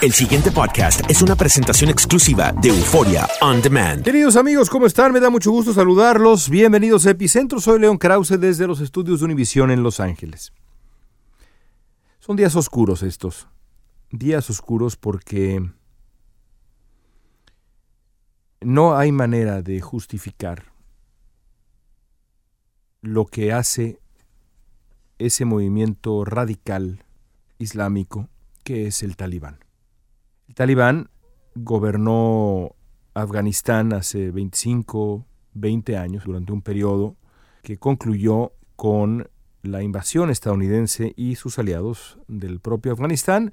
El siguiente podcast es una presentación exclusiva de Euforia On Demand. Queridos amigos, ¿cómo están? Me da mucho gusto saludarlos. Bienvenidos a Epicentro. Soy León Krause desde los estudios de Univisión en Los Ángeles. Son días oscuros estos. Días oscuros porque no hay manera de justificar lo que hace ese movimiento radical islámico que es el talibán. El talibán gobernó Afganistán hace 25, 20 años, durante un periodo que concluyó con la invasión estadounidense y sus aliados del propio Afganistán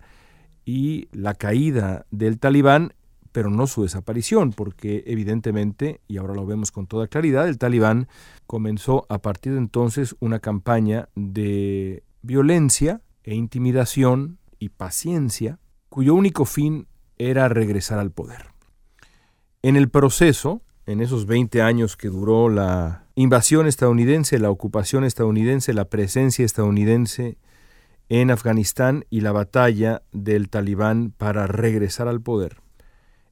y la caída del talibán, pero no su desaparición, porque evidentemente, y ahora lo vemos con toda claridad, el talibán comenzó a partir de entonces una campaña de violencia e intimidación y paciencia, cuyo único fin era regresar al poder. En el proceso, en esos 20 años que duró la invasión estadounidense, la ocupación estadounidense, la presencia estadounidense en Afganistán y la batalla del talibán para regresar al poder,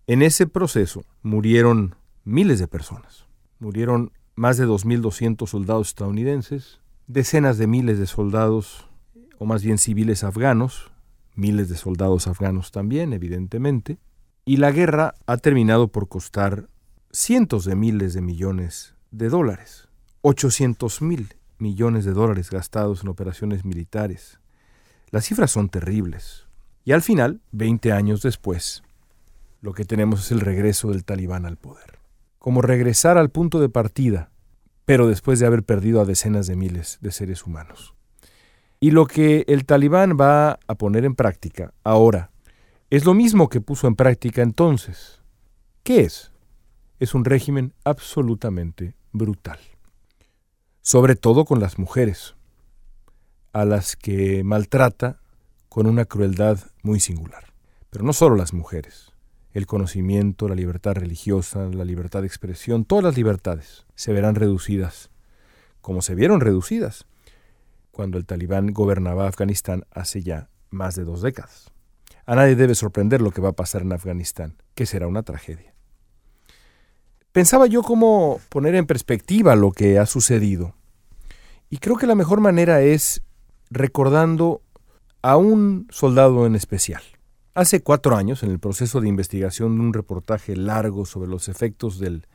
en ese proceso murieron miles de personas. Murieron más de 2.200 soldados estadounidenses, decenas de miles de soldados, o más bien civiles afganos, miles de soldados afganos también, evidentemente, y la guerra ha terminado por costar cientos de miles de millones de dólares, 800 mil millones de dólares gastados en operaciones militares. Las cifras son terribles. Y al final, 20 años después, lo que tenemos es el regreso del talibán al poder. Como regresar al punto de partida, pero después de haber perdido a decenas de miles de seres humanos. Y lo que el talibán va a poner en práctica ahora es lo mismo que puso en práctica entonces. ¿Qué es? Es un régimen absolutamente brutal. Sobre todo con las mujeres, a las que maltrata con una crueldad muy singular. Pero no solo las mujeres. El conocimiento, la libertad religiosa, la libertad de expresión, todas las libertades se verán reducidas, como se vieron reducidas cuando el talibán gobernaba Afganistán hace ya más de dos décadas. A nadie debe sorprender lo que va a pasar en Afganistán, que será una tragedia. Pensaba yo cómo poner en perspectiva lo que ha sucedido. Y creo que la mejor manera es recordando a un soldado en especial. Hace cuatro años, en el proceso de investigación de un reportaje largo sobre los efectos del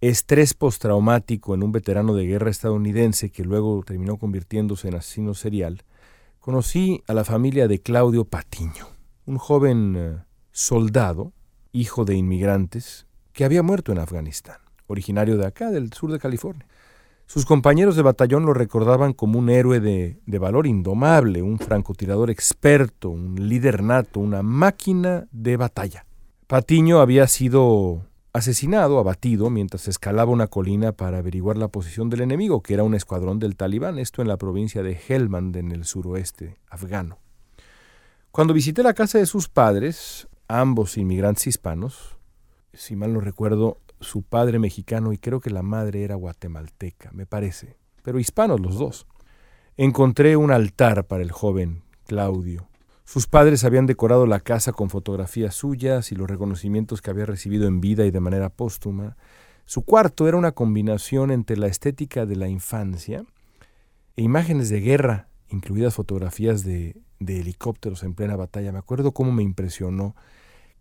estrés postraumático en un veterano de guerra estadounidense que luego terminó convirtiéndose en asesino serial, conocí a la familia de Claudio Patiño, un joven eh, soldado, hijo de inmigrantes, que había muerto en Afganistán, originario de acá, del sur de California. Sus compañeros de batallón lo recordaban como un héroe de, de, valor indomable, un francotirador experto, un líder nato, una máquina de batalla. Patiño había sido asesinado, abatido, mientras escalaba una colina para averiguar la posición del enemigo, que era un escuadrón del talibán, esto en la provincia de Helmand, en el suroeste afgano. Cuando visité la casa de sus padres, ambos inmigrantes hispanos, si mal no recuerdo, su padre mexicano y creo que la madre era guatemalteca, me parece, pero hispanos los dos. Encontré un altar para el joven Claudio. Sus padres habían decorado la casa con fotografías suyas y los reconocimientos que había recibido en vida y de manera póstuma. Su cuarto era una combinación entre la estética de la infancia e imágenes de guerra, incluidas fotografías de, helicópteros en plena batalla. Me acuerdo cómo me impresionó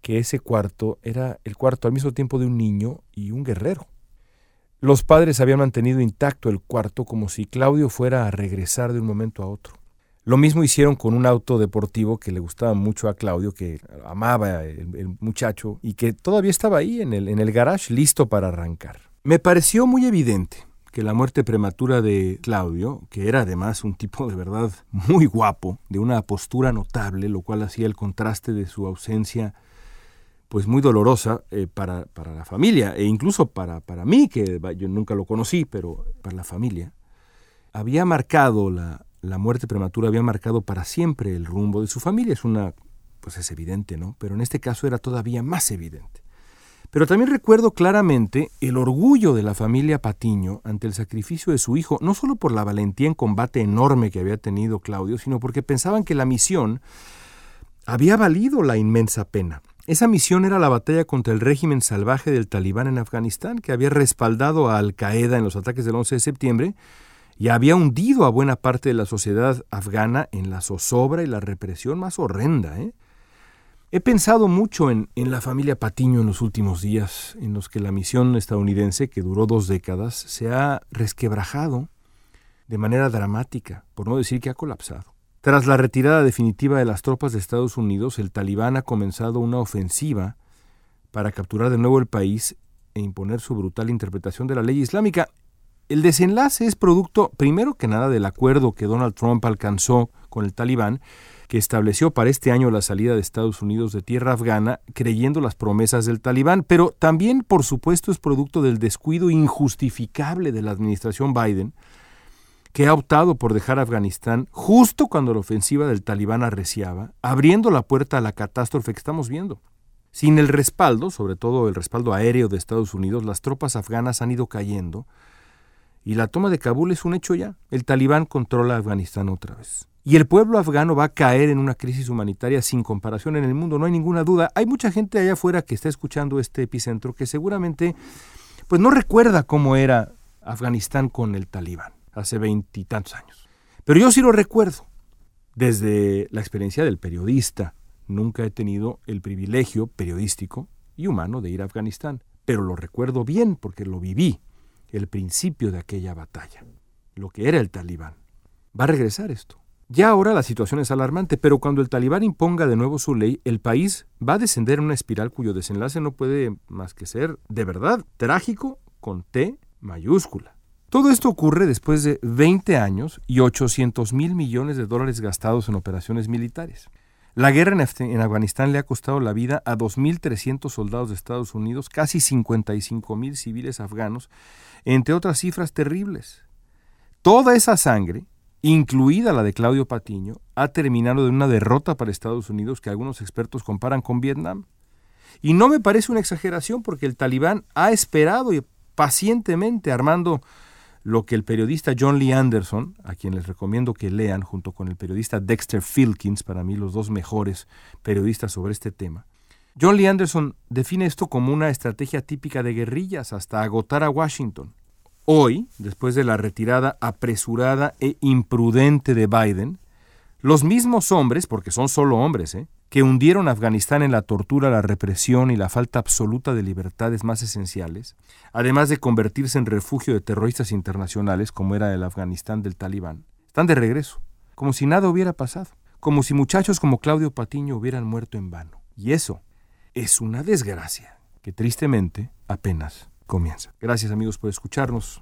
que ese cuarto era el cuarto al mismo tiempo de un niño y un guerrero. Los padres habían mantenido intacto el cuarto como si Claudio fuera a regresar de un momento a otro. Lo mismo hicieron con un auto deportivo que le gustaba mucho a Claudio, que amaba el, muchacho y que todavía estaba ahí en el, en el garage listo para arrancar. Me pareció muy evidente que la muerte prematura de Claudio, que era además un tipo de verdad muy guapo, de una postura notable, lo cual hacía el contraste de su ausencia pues muy dolorosa eh, para, para, la familia e incluso para, para mí, que yo nunca lo conocí, pero para la familia, había marcado la, la muerte prematura, había marcado para siempre el rumbo de su familia. Es una, pues es evidente, ¿no? Pero en este caso era todavía más evidente. Pero también recuerdo claramente el orgullo de la familia Patiño ante el sacrificio de su hijo, no solo por la valentía en combate enorme que había tenido Claudio, sino porque pensaban que la misión había valido la inmensa pena. Esa misión era la batalla contra el régimen salvaje del talibán en Afganistán, que había respaldado a Al Qaeda en los ataques del 11 de septiembre y había hundido a buena parte de la sociedad afgana en la zozobra y la represión más horrenda. ¿eh? He pensado mucho en, en, la familia Patiño en los últimos días, en los que la misión estadounidense, que duró dos décadas, se ha resquebrajado de manera dramática, por no decir que ha colapsado. Tras la retirada definitiva de las tropas de Estados Unidos, el talibán ha comenzado una ofensiva para capturar de nuevo el país e imponer su brutal interpretación de la ley islámica. El desenlace es producto, primero que nada, del acuerdo que Donald Trump alcanzó con el talibán, que estableció para este año la salida de Estados Unidos de tierra afgana, creyendo las promesas del talibán, pero también, por supuesto, es producto del descuido injustificable de la administración Biden, que ha optado por dejar Afganistán justo cuando la ofensiva del talibán arreciaba, abriendo la puerta a la catástrofe que estamos viendo. Sin el respaldo, sobre todo el respaldo aéreo de Estados Unidos, las tropas afganas han ido cayendo y la toma de Kabul es un hecho ya. El talibán controla Afganistán otra vez. Y el pueblo afgano va a caer en una crisis humanitaria sin comparación en el mundo, no hay ninguna duda. Hay mucha gente allá afuera que está escuchando este epicentro que seguramente pues no recuerda cómo era Afganistán con el talibán hace veintitantos años. Pero yo sí lo recuerdo, desde la experiencia del periodista. Nunca he tenido el privilegio periodístico y humano de ir a Afganistán, pero lo recuerdo bien porque lo viví, el principio de aquella batalla, lo que era el talibán. Va a regresar esto. Ya ahora la situación es alarmante, pero cuando el talibán imponga de nuevo su ley, el país va a descender en una espiral cuyo desenlace no puede más que ser, de verdad, trágico con T mayúscula. Todo esto ocurre después de 20 años y 800 mil millones de dólares gastados en operaciones militares. La guerra en, Afganistán le ha costado la vida a 2.300 soldados de Estados Unidos, casi 55.000 civiles afganos, entre otras cifras terribles. Toda esa sangre, incluida la de Claudio Patiño, ha terminado de una derrota para Estados Unidos que algunos expertos comparan con Vietnam. Y no me parece una exageración porque el talibán ha esperado pacientemente armando lo que el periodista John Lee Anderson, a quien les recomiendo que lean junto con el periodista Dexter Filkins, para mí los dos mejores periodistas sobre este tema, John Lee Anderson define esto como una estrategia típica de guerrillas hasta agotar a Washington. Hoy, después de la retirada apresurada e imprudente de Biden, los mismos hombres, porque son solo hombres, ¿eh? que hundieron a Afganistán en la tortura, la represión y la falta absoluta de libertades más esenciales, además de convertirse en refugio de terroristas internacionales como era el Afganistán del talibán, están de regreso, como si nada hubiera pasado, como si muchachos como Claudio Patiño hubieran muerto en vano. Y eso es una desgracia que tristemente apenas comienza. Gracias amigos por escucharnos.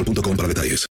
mobile.com para detalles.